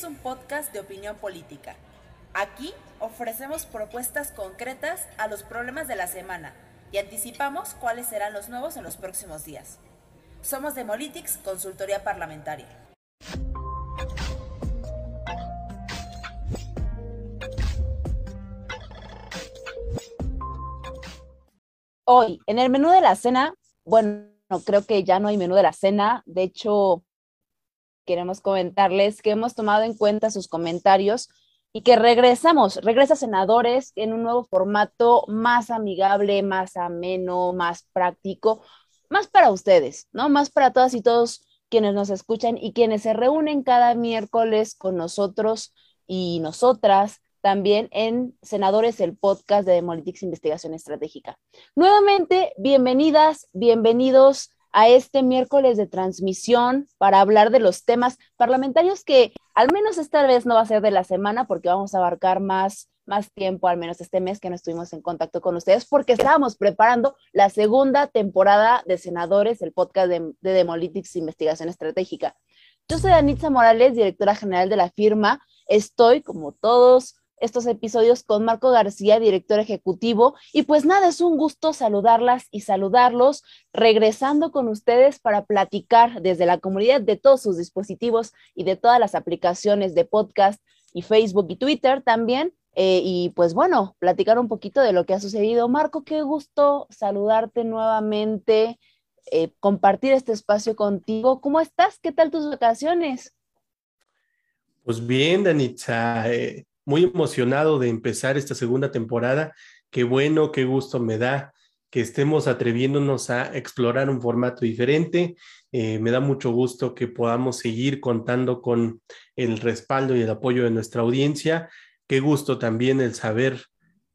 es un podcast de opinión política. Aquí ofrecemos propuestas concretas a los problemas de la semana y anticipamos cuáles serán los nuevos en los próximos días. Somos Demolitics, consultoría parlamentaria. Hoy, en el menú de la cena, bueno, creo que ya no hay menú de la cena. De hecho, queremos comentarles que hemos tomado en cuenta sus comentarios y que regresamos, regresa Senadores en un nuevo formato más amigable, más ameno, más práctico, más para ustedes, ¿no? Más para todas y todos quienes nos escuchan y quienes se reúnen cada miércoles con nosotros y nosotras también en Senadores, el podcast de Demolitics Investigación Estratégica. Nuevamente, bienvenidas, bienvenidos a este miércoles de transmisión para hablar de los temas parlamentarios que al menos esta vez no va a ser de la semana porque vamos a abarcar más, más tiempo, al menos este mes que no estuvimos en contacto con ustedes porque estábamos preparando la segunda temporada de Senadores, el podcast de, de Demolitics Investigación Estratégica. Yo soy Anitza Morales, directora general de la firma. Estoy, como todos estos episodios con Marco García, director ejecutivo. Y pues nada, es un gusto saludarlas y saludarlos, regresando con ustedes para platicar desde la comunidad de todos sus dispositivos y de todas las aplicaciones de podcast y Facebook y Twitter también. Eh, y pues bueno, platicar un poquito de lo que ha sucedido. Marco, qué gusto saludarte nuevamente, eh, compartir este espacio contigo. ¿Cómo estás? ¿Qué tal tus vacaciones? Pues bien, Danitza. Eh, muy emocionado de empezar esta segunda temporada. Qué bueno, qué gusto me da que estemos atreviéndonos a explorar un formato diferente. Eh, me da mucho gusto que podamos seguir contando con el respaldo y el apoyo de nuestra audiencia. Qué gusto también el saber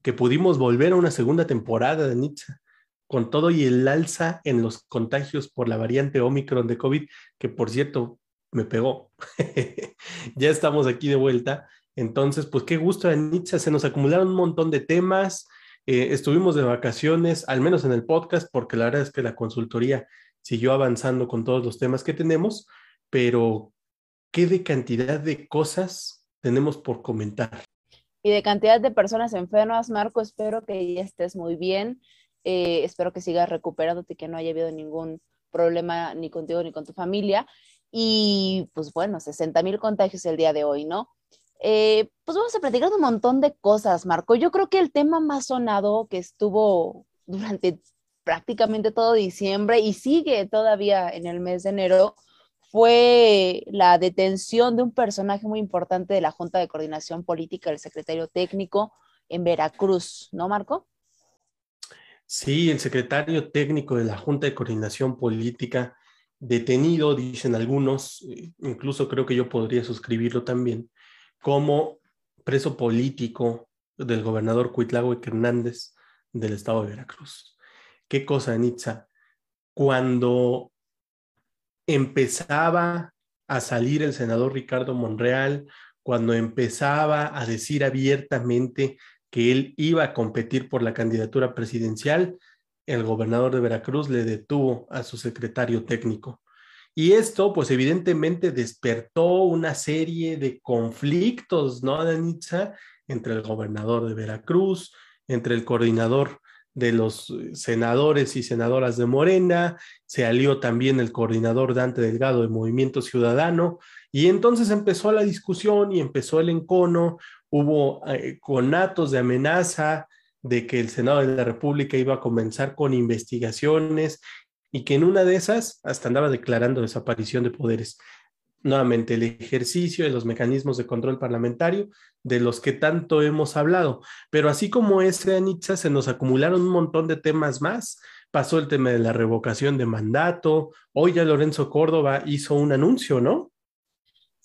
que pudimos volver a una segunda temporada de Nitsa, con todo y el alza en los contagios por la variante Omicron de COVID, que por cierto me pegó. ya estamos aquí de vuelta entonces, pues qué gusto, Anitza, se nos acumularon un montón de temas, eh, estuvimos de vacaciones, al menos en el podcast, porque la verdad es que la consultoría siguió avanzando con todos los temas que tenemos, pero ¿qué de cantidad de cosas tenemos por comentar? Y de cantidad de personas enfermas, Marco, espero que ya estés muy bien, eh, espero que sigas recuperándote, que no haya habido ningún problema ni contigo ni con tu familia. Y pues bueno, 60 mil contagios el día de hoy, ¿no? Eh, pues vamos a platicar de un montón de cosas, Marco. Yo creo que el tema más sonado que estuvo durante prácticamente todo diciembre y sigue todavía en el mes de enero fue la detención de un personaje muy importante de la Junta de Coordinación Política, el secretario técnico en Veracruz, ¿no, Marco? Sí, el secretario técnico de la Junta de Coordinación Política, detenido, dicen algunos, eh, incluso creo que yo podría suscribirlo también, como preso político del gobernador Cuitláhuac Hernández del estado de Veracruz. ¿Qué cosa, Nitza? Cuando empezaba a salir el senador Ricardo Monreal, cuando empezaba a decir abiertamente que él iba a competir por la candidatura presidencial, el gobernador de Veracruz le detuvo a su secretario técnico. Y esto, pues evidentemente despertó una serie de conflictos, ¿no, Danitza? Entre el gobernador de Veracruz, entre el coordinador de los eh, senadores y senadoras de Morena, se alió también el coordinador Dante Delgado de Movimiento Ciudadano, y entonces empezó la discusión y empezó el encono, hubo eh, conatos de amenaza de que el Senado de la República iba a comenzar con investigaciones y que en una de esas hasta andaba declarando desaparición de poderes. Nuevamente, el ejercicio de los mecanismos de control parlamentario de los que tanto hemos hablado. Pero así como ese, Anitza, se nos acumularon un montón de temas más. Pasó el tema de la revocación de mandato. Hoy ya Lorenzo Córdoba hizo un anuncio, ¿no?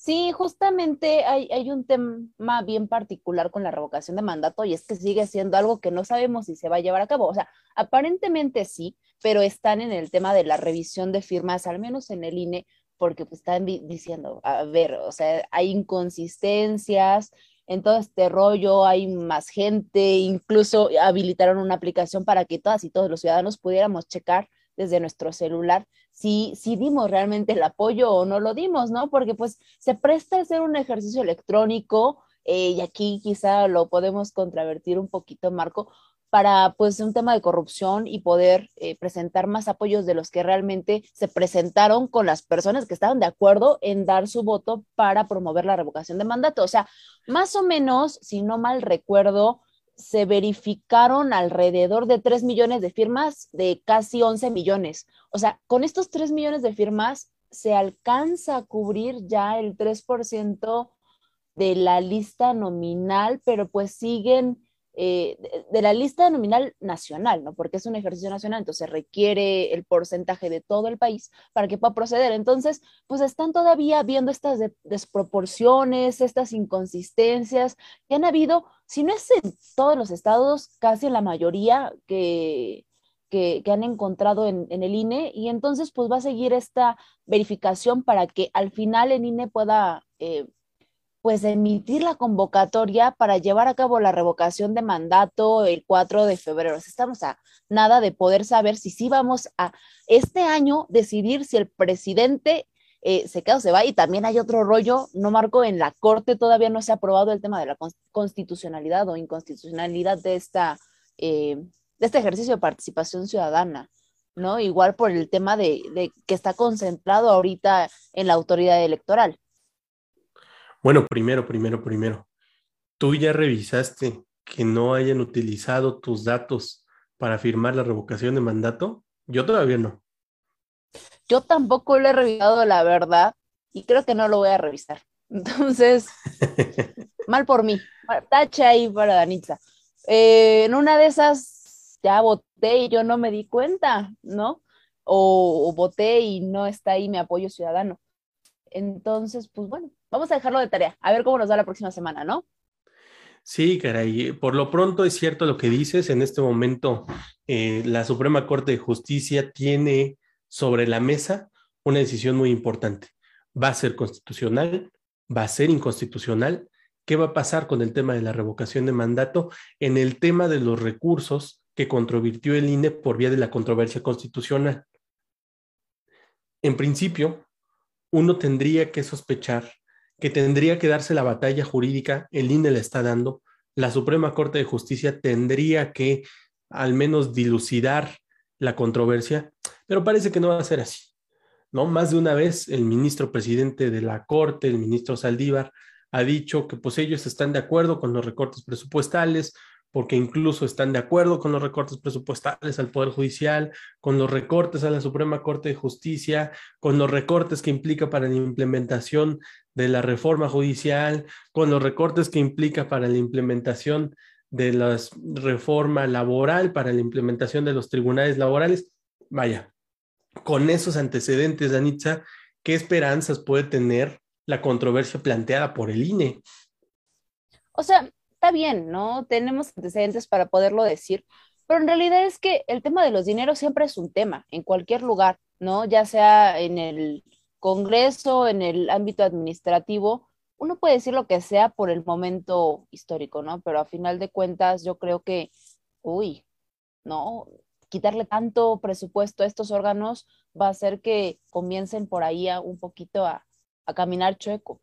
Sí, justamente hay, hay, un tema bien particular con la revocación de mandato y es que sigue siendo algo que no sabemos si se va a llevar a cabo. O sea, aparentemente sí, pero están en el tema de la revisión de firmas, al menos en el INE, porque pues, están diciendo, a ver, o sea, hay inconsistencias en todo este rollo, hay más gente, incluso habilitaron una aplicación para que todas y todos los ciudadanos pudiéramos checar desde nuestro celular, si, si dimos realmente el apoyo o no lo dimos, ¿no? Porque pues se presta a hacer un ejercicio electrónico eh, y aquí quizá lo podemos contravertir un poquito, Marco, para pues un tema de corrupción y poder eh, presentar más apoyos de los que realmente se presentaron con las personas que estaban de acuerdo en dar su voto para promover la revocación de mandato. O sea, más o menos, si no mal recuerdo, se verificaron alrededor de 3 millones de firmas de casi 11 millones. O sea, con estos 3 millones de firmas se alcanza a cubrir ya el 3% de la lista nominal, pero pues siguen eh, de, la lista nominal nacional, ¿no? Porque es un ejercicio nacional, entonces requiere el porcentaje de todo el país para que pueda proceder. Entonces, pues están todavía viendo estas desproporciones, estas inconsistencias que han habido, si no es en todos los estados, casi en la mayoría que, que, han encontrado en, el INE y entonces pues va a seguir esta verificación para que al final el INE pueda eh, pues emitir la convocatoria para llevar a cabo la revocación de mandato el 4 de febrero. Estamos a nada de poder saber si sí vamos a este año decidir si el presidente eh, se queda o se va. Y también hay otro rollo, no marco, en la Corte todavía no se ha aprobado el tema de la constitucionalidad o inconstitucionalidad de, esta, eh, de este ejercicio de participación ciudadana. ¿no? Igual por el tema de, de que está concentrado ahorita en la autoridad electoral. Bueno, primero, primero, primero, ¿tú ya revisaste que no hayan utilizado tus datos para firmar la revocación de mandato? Yo todavía no. Yo tampoco lo he revisado, la verdad, y creo que no lo voy a revisar. Entonces, mal por mí. Tacha ahí para Danitza. Eh, en una de esas ya voté y yo no me di cuenta, ¿no? O, o voté y no está ahí mi apoyo ciudadano. Entonces, pues bueno, vamos a dejarlo de tarea, a ver cómo nos da la próxima semana, ¿no? Sí, caray, por lo pronto es cierto lo que dices. En este momento, eh, la Suprema Corte de Justicia tiene sobre la mesa una decisión muy importante. ¿Va a ser constitucional? ¿Va a ser inconstitucional? ¿Qué va a pasar con el tema de la revocación de mandato en el tema de los recursos que controvirtió el INE por vía de la controversia constitucional? En principio, uno tendría que sospechar que tendría que darse la batalla jurídica, el INE le está dando, la Suprema Corte de Justicia tendría que al menos dilucidar la controversia, pero parece que no va a ser así. ¿no? Más de una vez el ministro presidente de la Corte, el ministro Saldívar, ha dicho que pues ellos están de acuerdo con los recortes presupuestales, porque incluso están de acuerdo con los recortes presupuestales al Poder Judicial, con los recortes a la Suprema Corte de Justicia, con los recortes que implica para la implementación de la reforma judicial, con los recortes que implica para la implementación de la reforma laboral, para la implementación de los tribunales laborales. Vaya, con esos antecedentes, Danitza, ¿qué esperanzas puede tener la controversia planteada por el INE? O sea, bien, ¿no? Tenemos antecedentes para poderlo decir, pero en realidad es que el tema de los dineros siempre es un tema en cualquier lugar, ¿no? Ya sea en el Congreso, en el ámbito administrativo, uno puede decir lo que sea por el momento histórico, ¿no? Pero a final de cuentas yo creo que, uy, ¿no? Quitarle tanto presupuesto a estos órganos va a hacer que comiencen por ahí a, un poquito a, a caminar chueco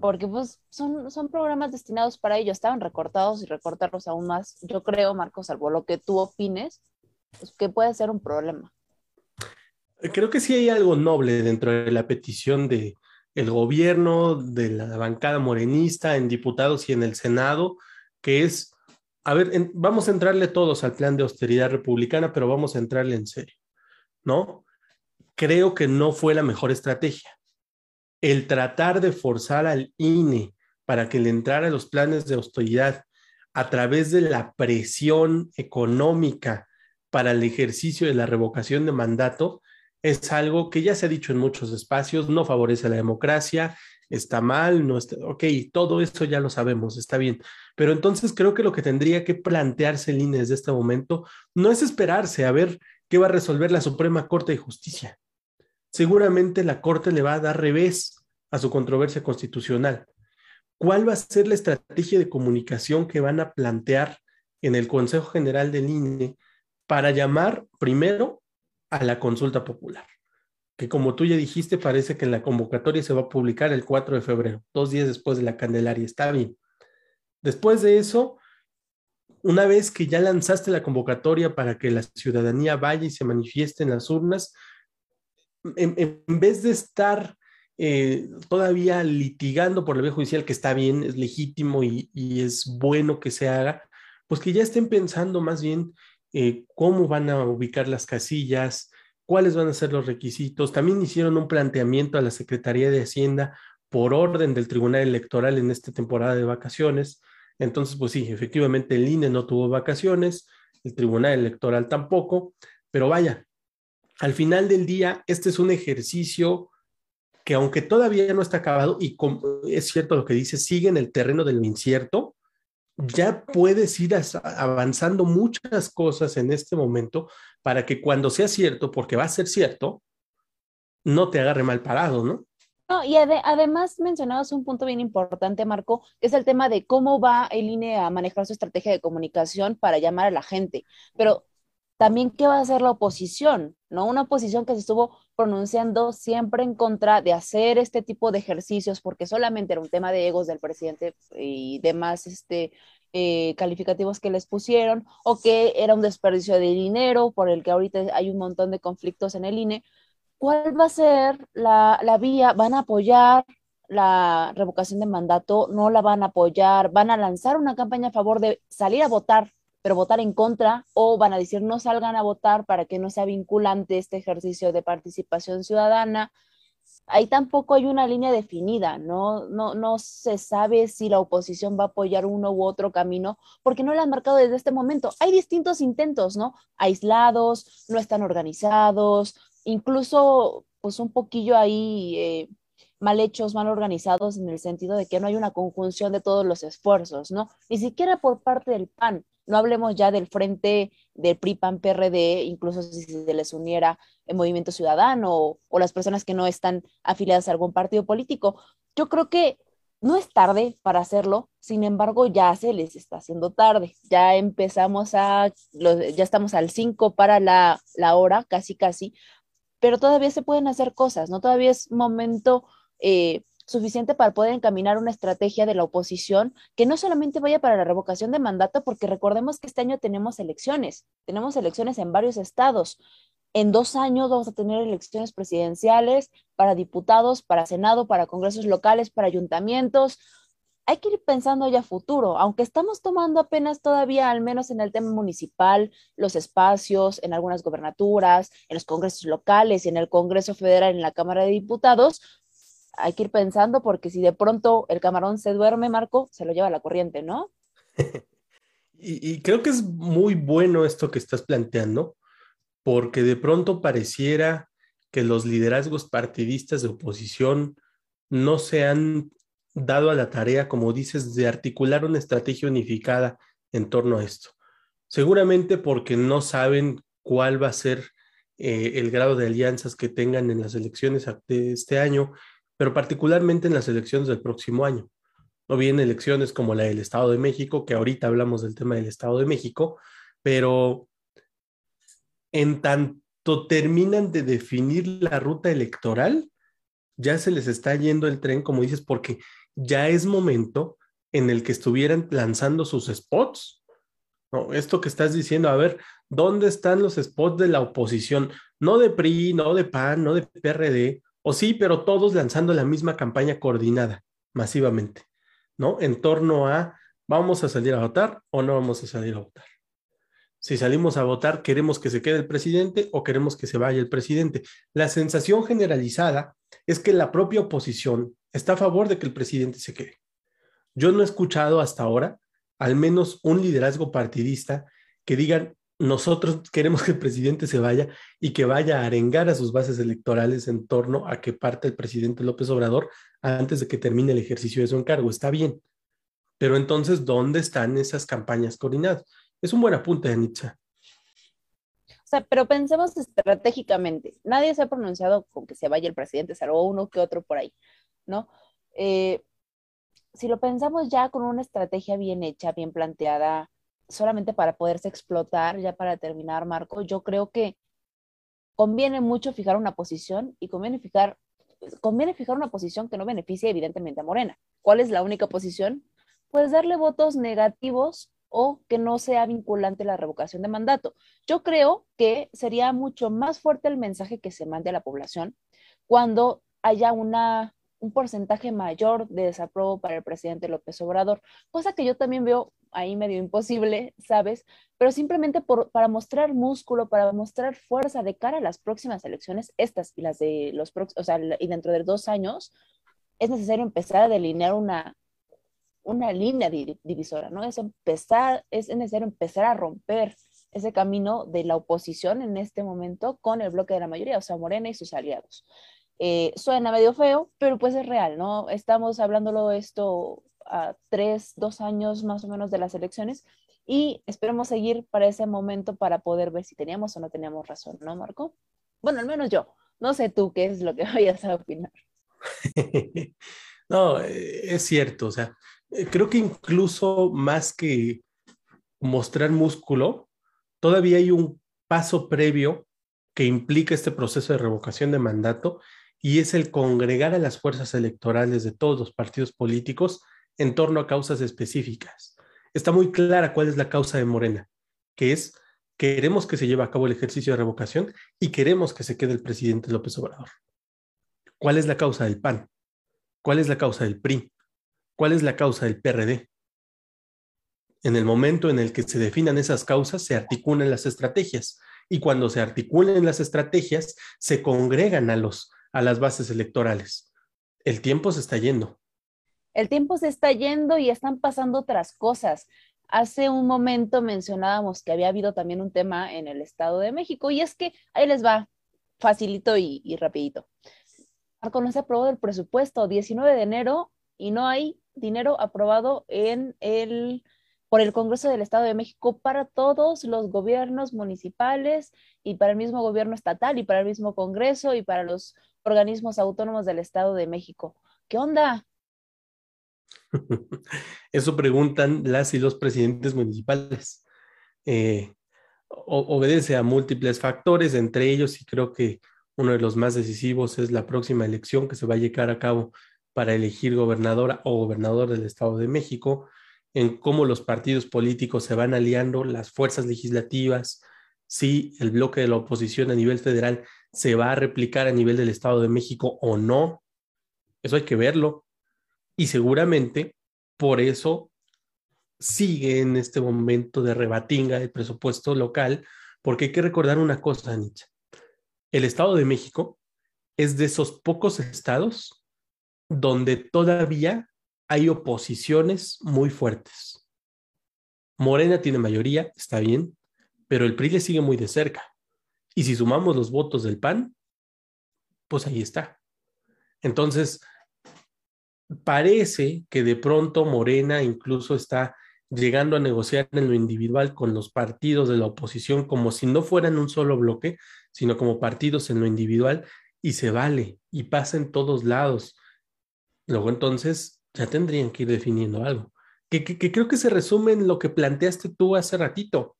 porque pues son, son programas destinados para ello, estaban recortados y recortarlos aún más, yo creo, Marcos, salvo lo que tú opines, pues, que puede ser un problema. Creo que sí hay algo noble dentro de la petición de el gobierno, de la bancada morenista en diputados y en el Senado, que es, a ver, vamos a entrarle todos al plan de austeridad republicana, pero vamos a entrarle en serio, ¿no? Creo que no fue la mejor estrategia el tratar de forzar al INE para que le entrara los planes de austeridad a través de la presión económica para el ejercicio de la revocación de mandato es algo que ya se ha dicho en muchos espacios, no favorece a la democracia, está mal, no está, ok, todo esto ya lo sabemos, está bien, pero entonces creo que lo que tendría que plantearse el INE desde este momento no es esperarse a ver qué va a resolver la Suprema Corte de Justicia seguramente la Corte le va a dar revés a su controversia constitucional. ¿Cuál va a ser la estrategia de comunicación que van a plantear en el Consejo General del INE para llamar primero a la consulta popular, que como tú ya dijiste, parece que en la convocatoria se va a publicar el 4 de febrero, dos días después de la Candelaria. Está bien. Después de eso, una vez que ya lanzaste la convocatoria para que la ciudadanía vaya y se manifieste en las urnas, en, vez de estar eh, todavía litigando por la vía judicial, que está bien, es legítimo y, es bueno que se haga, pues que ya estén pensando más bien eh, cómo van a ubicar las casillas, cuáles van a ser los requisitos. También hicieron un planteamiento a la Secretaría de Hacienda por orden del Tribunal Electoral en esta temporada de vacaciones. Entonces, pues sí, efectivamente el INE no tuvo vacaciones, el Tribunal Electoral tampoco, pero vaya, al final del día, este es un ejercicio que aunque todavía no está acabado y es cierto lo que dice, sigue en el terreno del incierto, ya puedes ir avanzando muchas cosas en este momento para que cuando sea cierto, porque va a ser cierto, no te agarre mal parado, ¿no? No, y además mencionabas un punto bien importante, Marco, que es el tema de cómo va el INE a manejar su estrategia de comunicación para llamar a la gente. Pero también qué va a hacer la oposición, ¿no? Una oposición que se estuvo pronunciando siempre en contra de hacer este tipo de ejercicios porque solamente era un tema de egos del presidente y demás este, eh, calificativos que les pusieron o que era un desperdicio de dinero por el que ahorita hay un montón de conflictos en el INE. ¿Cuál va a ser la, la vía? ¿Van a apoyar la revocación de mandato? ¿No la van a apoyar? ¿Van a lanzar una campaña a favor de salir a votar pero votar en contra o van a decir no salgan a votar para que no sea vinculante este ejercicio de participación ciudadana. Ahí tampoco hay una línea definida, ¿no? No, no se sabe si la oposición va a apoyar uno u otro camino, porque no lo han marcado desde este momento. Hay distintos intentos, ¿no? Aislados, no están organizados, incluso pues un poquillo ahí eh, mal hechos, mal organizados en el sentido de que no hay una conjunción de todos los esfuerzos, ¿no? Ni siquiera por parte del PAN. No hablemos ya del frente del PRI, PAN, PRD, incluso si se les uniera el Movimiento Ciudadano o, las personas que no están afiliadas a algún partido político. Yo creo que no es tarde para hacerlo, sin embargo, ya se les está haciendo tarde. Ya empezamos a, ya estamos al 5 para la, la hora, casi, casi, pero todavía se pueden hacer cosas, ¿no? Todavía es momento eh, suficiente para poder encaminar una estrategia de la oposición que no solamente vaya para la revocación de mandato, porque recordemos que este año tenemos elecciones, tenemos elecciones en varios estados. En dos años vamos a tener elecciones presidenciales para diputados, para Senado, para congresos locales, para ayuntamientos. Hay que ir pensando ya futuro, aunque estamos tomando apenas todavía, al menos en el tema municipal, los espacios en algunas gobernaturas, en los congresos locales y en el Congreso Federal, en la Cámara de Diputados, hay que ir pensando porque si de pronto el camarón se duerme, Marco, se lo lleva a la corriente, ¿no? y, creo que es muy bueno esto que estás planteando, porque de pronto pareciera que los liderazgos partidistas de oposición no se han dado a la tarea, como dices, de articular una estrategia unificada en torno a esto. Seguramente porque no saben cuál va a ser eh, el grado de alianzas que tengan en las elecciones de este año pero particularmente en las elecciones del próximo año. No bien elecciones como la del Estado de México, que ahorita hablamos del tema del Estado de México, pero en tanto terminan de definir la ruta electoral, ya se les está yendo el tren, como dices, porque ya es momento en el que estuvieran lanzando sus spots. No, esto que estás diciendo, a ver, ¿dónde están los spots de la oposición? No de PRI, no de PAN, no de PRD, o sí, pero todos lanzando la misma campaña coordinada masivamente, ¿no? En torno a, ¿vamos a salir a votar o no vamos a salir a votar? Si salimos a votar, ¿queremos que se quede el presidente o queremos que se vaya el presidente? La sensación generalizada es que la propia oposición está a favor de que el presidente se quede. Yo no he escuchado hasta ahora al menos un liderazgo partidista que digan, nosotros queremos que el presidente se vaya y que vaya a arengar a sus bases electorales en torno a que parte el presidente López Obrador antes de que termine el ejercicio de su encargo. Está bien. Pero entonces, ¿dónde están esas campañas coordinadas? Es un buen apunte, Anitza. O sea, pero pensemos estratégicamente. Nadie se ha pronunciado con que se vaya el presidente, salvo uno que otro por ahí, ¿no? Eh, si lo pensamos ya con una estrategia bien hecha, bien planteada, solamente para poderse explotar, ya para terminar, Marco, yo creo que conviene mucho fijar una posición y conviene fijar, conviene fijar una posición que no beneficie evidentemente a Morena. ¿Cuál es la única posición? Pues darle votos negativos o que no sea vinculante la revocación de mandato. Yo creo que sería mucho más fuerte el mensaje que se mande a la población cuando haya una, un porcentaje mayor de desapruebo para el presidente López Obrador, cosa que yo también veo ahí medio imposible, ¿sabes? Pero simplemente por, para mostrar músculo, para mostrar fuerza de cara a las próximas elecciones, estas y las de los próximos, o sea, y dentro de dos años, es necesario empezar a delinear una, una línea divisora, ¿no? Es empezar, es necesario empezar a romper ese camino de la oposición en este momento con el bloque de la mayoría, o sea, Morena y sus aliados. Eh, suena medio feo, pero pues es real, ¿no? Estamos hablándolo esto a tres, dos años más o menos de las elecciones y esperemos seguir para ese momento para poder ver si teníamos o no teníamos razón, ¿no, Marco? Bueno, al menos yo. No sé tú qué es lo que vayas a opinar. no, eh, es cierto, o sea, eh, creo que incluso más que mostrar músculo, todavía hay un paso previo que implica este proceso de revocación de mandato y es el congregar a las fuerzas electorales de todos los partidos políticos en torno a causas específicas. Está muy clara cuál es la causa de Morena, que es queremos que se lleve a cabo el ejercicio de revocación y queremos que se quede el presidente López Obrador. ¿Cuál es la causa del PAN? ¿Cuál es la causa del PRI? ¿Cuál es la causa del PRD? En el momento en el que se definan esas causas, se articulan las estrategias. Y cuando se articulen las estrategias, se congregan a, los, a las bases electorales. El tiempo se está yendo. El tiempo se está yendo y están pasando otras cosas. Hace un momento mencionábamos que había habido también un tema en el Estado de México y es que ahí les va, facilito y, rapidito. Marco, no se aprobó el presupuesto 19 de enero y no hay dinero aprobado en el, por el Congreso del Estado de México para todos los gobiernos municipales y para el mismo gobierno estatal y para el mismo Congreso y para los organismos autónomos del Estado de México. ¿Qué onda? Eso preguntan las y los presidentes municipales. Eh, obedece a múltiples factores, entre ellos, y creo que uno de los más decisivos es la próxima elección que se va a llevar a cabo para elegir gobernadora o gobernador del Estado de México, en cómo los partidos políticos se van aliando, las fuerzas legislativas, si el bloque de la oposición a nivel federal se va a replicar a nivel del Estado de México o no. Eso hay que verlo. Y seguramente por eso sigue en este momento de rebatinga el presupuesto local, porque hay que recordar una cosa, Nietzsche. El Estado de México es de esos pocos estados donde todavía hay oposiciones muy fuertes. Morena tiene mayoría, está bien, pero el PRI le sigue muy de cerca. Y si sumamos los votos del PAN, pues ahí está. Entonces, parece que de pronto Morena incluso está llegando a negociar en lo individual con los partidos de la oposición como si no fueran un solo bloque, sino como partidos en lo individual y se vale y pasa en todos lados. Luego entonces ya tendrían que ir definiendo algo. Que, que, creo que se resume en lo que planteaste tú hace ratito.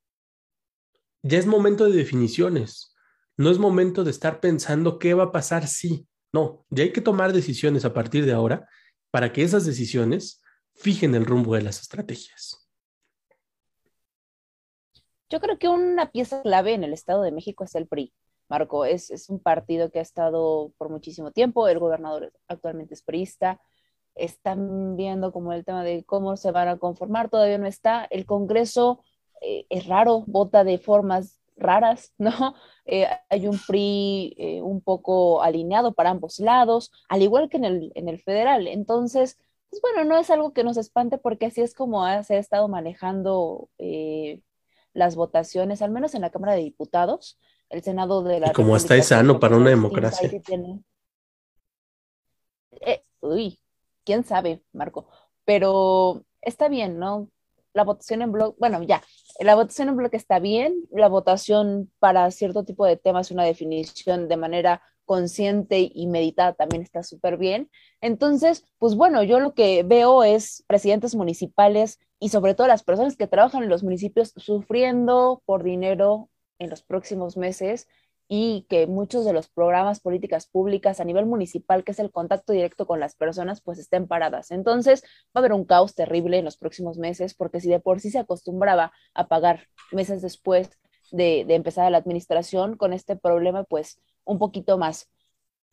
Ya es momento de definiciones. No es momento de estar pensando qué va a pasar si. No, ya hay que tomar decisiones a partir de ahora para que esas decisiones fijen el rumbo de las estrategias. Yo creo que una pieza clave en el Estado de México es el PRI. Marco, es, es un partido que ha estado por muchísimo tiempo, el gobernador actualmente es priista, están viendo como el tema de cómo se van a conformar, todavía no está, el Congreso eh, es raro, vota de formas raras, ¿no? Eh, hay un PRI eh, un poco alineado para ambos lados, al igual que en el, en el federal. Entonces, pues bueno, no es algo que nos espante porque así es como se ha estado manejando eh, las votaciones, al menos en la Cámara de Diputados, el Senado de la... Y como está sano para una democracia. uy, quién sabe, Marco, pero está bien, ¿no? La votación en bloque, bueno, ya, la votación en bloque está bien, la votación para cierto tipo de temas, una definición de manera consciente y meditada también está súper bien. Entonces, pues bueno, yo lo que veo es presidentes municipales y sobre todo las personas que trabajan en los municipios sufriendo por dinero en los próximos meses y que muchos de los programas, políticas públicas a nivel municipal, que es el contacto directo con las personas, pues estén paradas. Entonces va a haber un caos terrible en los próximos meses, porque si de por sí se acostumbraba a pagar meses después de, empezar la administración, con este problema, pues un poquito más.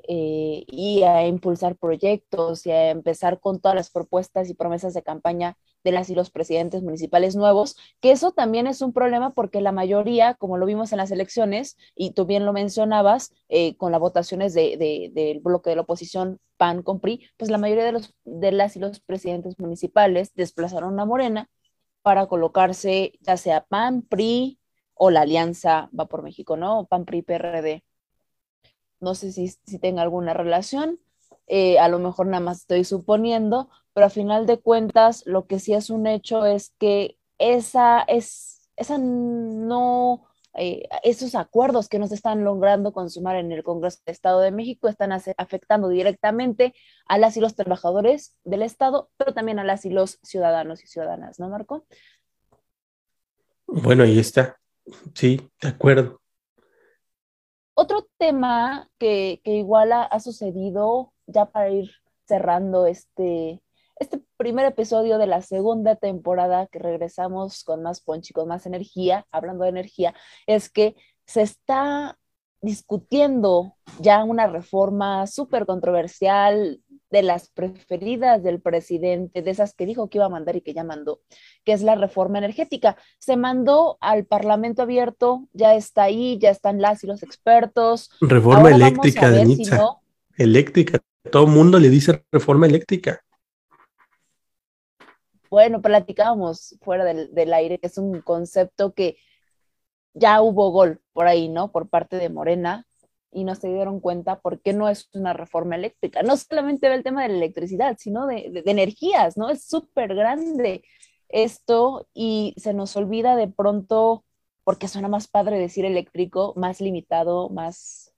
Eh, y a impulsar proyectos y a empezar con todas las propuestas y promesas de campaña de las y los presidentes municipales nuevos, que eso también es un problema porque la mayoría, como lo vimos en las elecciones, y tú bien lo mencionabas, eh, con las votaciones de, de, del bloque de la oposición PAN con PRI, pues la mayoría de, los, de las y los presidentes municipales desplazaron a Morena para colocarse ya sea PAN, PRI o la alianza Va por México, ¿no? PAN, PRI, PRD. No sé si, si tenga alguna relación, eh, a lo mejor nada más estoy suponiendo, pero a final de cuentas lo que sí es un hecho es que esa es, esa no, eh, esos acuerdos que nos están logrando consumar en el Congreso del Estado de México están afectando directamente a las y los trabajadores del Estado, pero también a las y los ciudadanos y ciudadanas, ¿no, Marco? Bueno, ahí está. Sí, de acuerdo. Otro tema que, que igual ha, ha sucedido, ya para ir cerrando este, este primer episodio de la segunda temporada que regresamos con más ponchi, con más energía, hablando de energía, es que se está discutiendo ya una reforma súper controversial de las preferidas del presidente, de esas que dijo que iba a mandar y que ya mandó, que es la reforma energética. Se mandó al Parlamento abierto, ya está ahí, ya están las y los expertos. Reforma eléctrica, de si Eléctrica. Todo el mundo le dice reforma eléctrica. Bueno, platicábamos fuera del, aire, que es un concepto que ya hubo gol por ahí, ¿no? Por parte de Morena, y no se dieron cuenta por qué no es una reforma eléctrica. No solamente ve el tema de la electricidad, sino de, de, de energías, ¿no? Es súper grande esto y se nos olvida de pronto, porque suena más padre decir eléctrico, más limitado, más,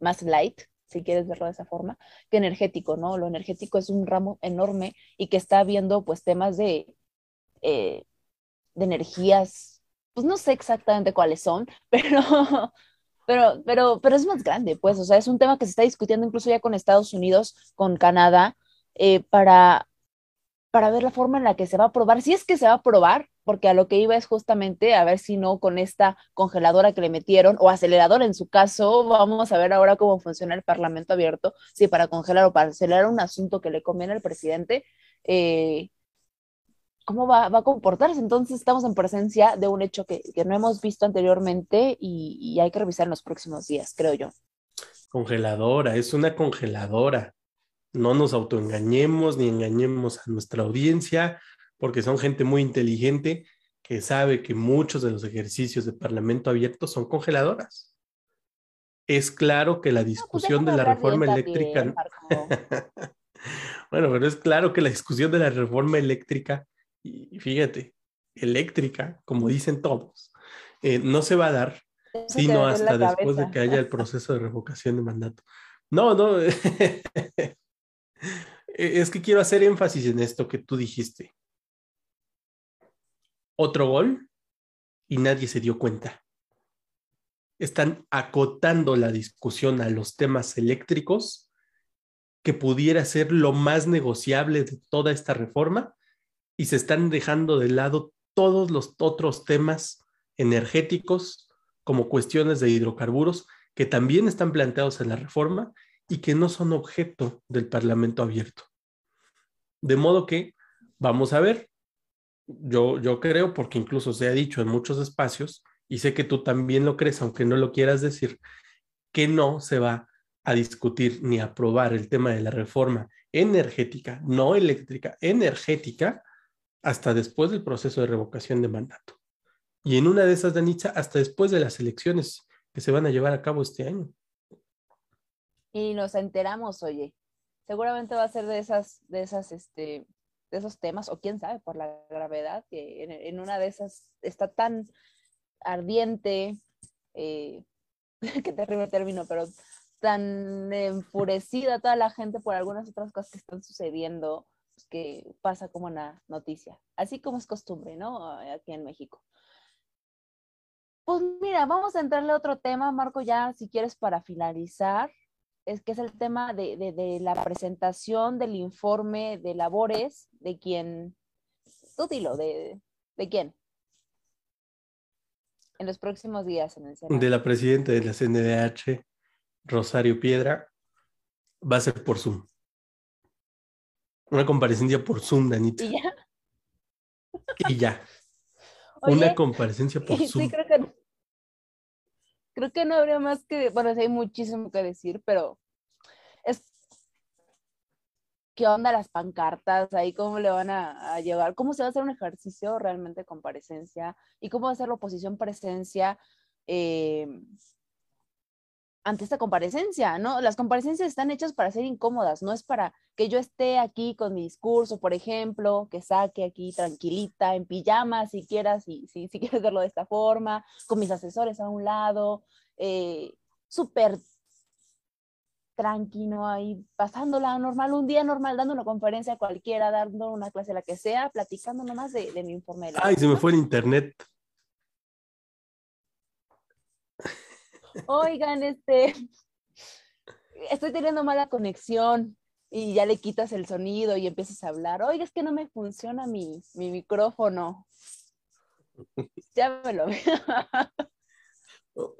más light, si quieres verlo de esa forma, que energético, ¿no? Lo energético es un ramo enorme y que está viendo pues temas de, eh, de energías, pues no sé exactamente cuáles son, pero, pero, pero, pero es más grande, pues, o sea, es un tema que se está discutiendo incluso ya con Estados Unidos, con Canadá, eh, para, para ver la forma en la que se va a aprobar, si es que se va a aprobar, porque a lo que iba es justamente a ver si no con esta congeladora que le metieron o acelerador en su caso, vamos a ver ahora cómo funciona el Parlamento abierto, si para congelar o para acelerar un asunto que le conviene al presidente, eh, ¿cómo va, va, a comportarse? Entonces estamos en presencia de un hecho que, que no hemos visto anteriormente y, y hay que revisar en los próximos días, creo yo. Congeladora, es una congeladora. No nos autoengañemos ni engañemos a nuestra audiencia porque son gente muy inteligente que sabe que muchos de los ejercicios de Parlamento abierto son congeladoras. Es claro que la discusión no, pues de la reforma eléctrica... Bien, bueno, pero es claro que la discusión de la reforma eléctrica, y fíjate, eléctrica, como dicen todos, eh, no se va a dar, Eso sino hasta después de que haya el proceso de revocación de mandato. No, no, es que quiero hacer énfasis en esto que tú dijiste otro gol y nadie se dio cuenta. Están acotando la discusión a los temas eléctricos que pudiera ser lo más negociable de toda esta reforma y se están dejando de lado todos los otros temas energéticos como cuestiones de hidrocarburos que también están planteados en la reforma y que no son objeto del Parlamento abierto. De modo que vamos a ver yo, yo creo, porque incluso se ha dicho en muchos espacios, y sé que tú también lo crees, aunque no lo quieras decir, que no se va a discutir ni aprobar el tema de la reforma energética, no eléctrica, energética, hasta después del proceso de revocación de mandato. Y en una de esas, Danitza, hasta después de las elecciones que se van a llevar a cabo este año. Y nos enteramos, oye, seguramente va a ser de esas, de esas, este, de esos temas, o quién sabe, por la gravedad, que en, una de esas está tan ardiente, eh, qué terrible término, pero tan enfurecida toda la gente por algunas otras cosas que están sucediendo, pues, que pasa como una noticia, así como es costumbre, ¿no? Aquí en México. Pues mira, vamos a entrarle a otro tema, Marco, ya si quieres para finalizar, es que es el tema de, de, la presentación del informe de labores de quien, tú dilo, de, de quién. En los próximos días en el Senado. De la presidenta de la CNDH, Rosario Piedra, va a ser por Zoom. Una comparecencia por Zoom, Danita. Y ya. Y ya. Una comparecencia por Zoom. Sí, creo que, no, creo que no habría más que, bueno, hay muchísimo que decir, pero es, ¿qué onda las pancartas? Ahí cómo le van a, llevar, cómo se va a hacer un ejercicio realmente de comparecencia y cómo va a ser la oposición presencia. Eh, ante esta comparecencia, ¿no? Las comparecencias están hechas para ser incómodas, no es para que yo esté aquí con mi discurso, por ejemplo, que saque aquí tranquilita, en pijama, si quieras, si, si, si quieres verlo de esta forma, con mis asesores a un lado, eh, súper tranquilo ahí, pasándola normal, un día normal, dando una conferencia a cualquiera, dando una clase, la que sea, platicando nomás de, de mi informe. Ay, se me fue el internet. Oigan, este, estoy teniendo mala conexión y ya le quitas el sonido y empiezas a hablar, oiga, es que no me funciona mi, mi micrófono. Ya me lo veo.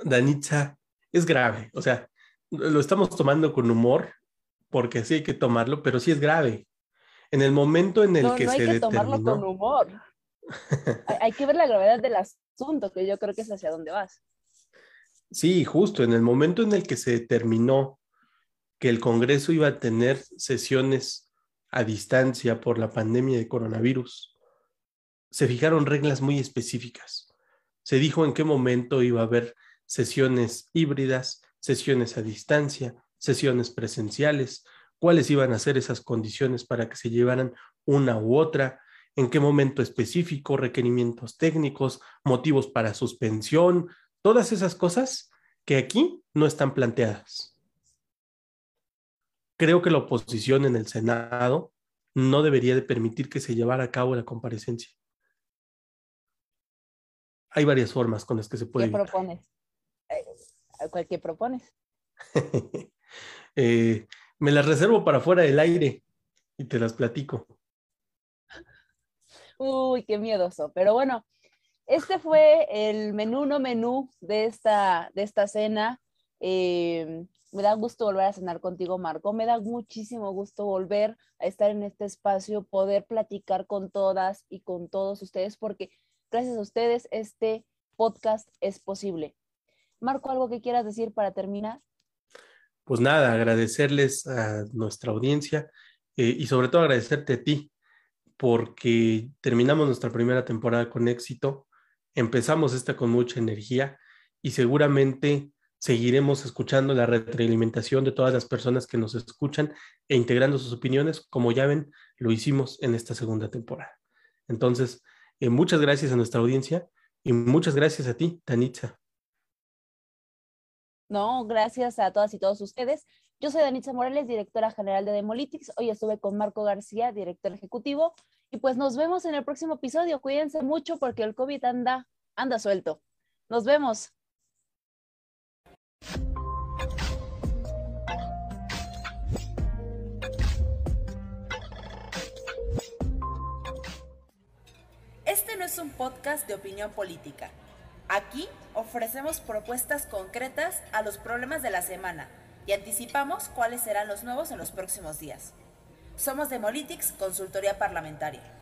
Danitza, es grave, o sea, lo estamos tomando con humor, porque sí hay que tomarlo, pero sí es grave. En el momento en el que no hay que tomarlo con humor. hay que ver la gravedad del asunto, que yo creo que es hacia dónde vas. Sí, justo en el momento en el que se determinó que el Congreso iba a tener sesiones a distancia por la pandemia de coronavirus, se fijaron reglas muy específicas. Se dijo en qué momento iba a haber sesiones híbridas, sesiones a distancia, sesiones presenciales, cuáles iban a ser esas condiciones para que se llevaran una u otra, en qué momento específico, requerimientos técnicos, motivos para suspensión, Todas esas cosas que aquí no están planteadas. Creo que la oposición en el Senado no debería de permitir que se llevara a cabo la comparecencia. Hay varias formas con las que se puede. ¿Qué propones? Eh, ¿Cuál que propones? Eh, me las reservo para fuera del aire y te las platico. Uy, qué miedoso. Pero bueno, este fue el menú no menú de esta, de esta cena. Eh, me da gusto volver a cenar contigo, Marco. Me da muchísimo gusto volver a estar en este espacio, poder platicar con todas y con todos ustedes, porque gracias a ustedes este podcast es posible. Marco, ¿algo que quieras decir para terminar? Pues nada, agradecerles a nuestra audiencia eh, y sobre todo agradecerte a ti, porque terminamos nuestra primera temporada con éxito empezamos esta con mucha energía y seguramente seguiremos escuchando la retroalimentación de todas las personas que nos escuchan e integrando sus opiniones, como ya ven, lo hicimos en esta segunda temporada. Entonces, eh, muchas gracias a nuestra audiencia y muchas gracias a ti, Danitza. No, gracias a todas y todos ustedes. Yo soy Danitza Morales, directora general de Demolitics. Hoy estuve con Marco García, director ejecutivo. Y pues nos vemos en el próximo episodio. Cuídense mucho porque el COVID anda, anda suelto. Nos vemos. Este no es un podcast de opinión política. Aquí ofrecemos propuestas concretas a los problemas de la semana y anticipamos cuáles serán los nuevos en los próximos días. Somos Demolitics, consultoría parlamentaria.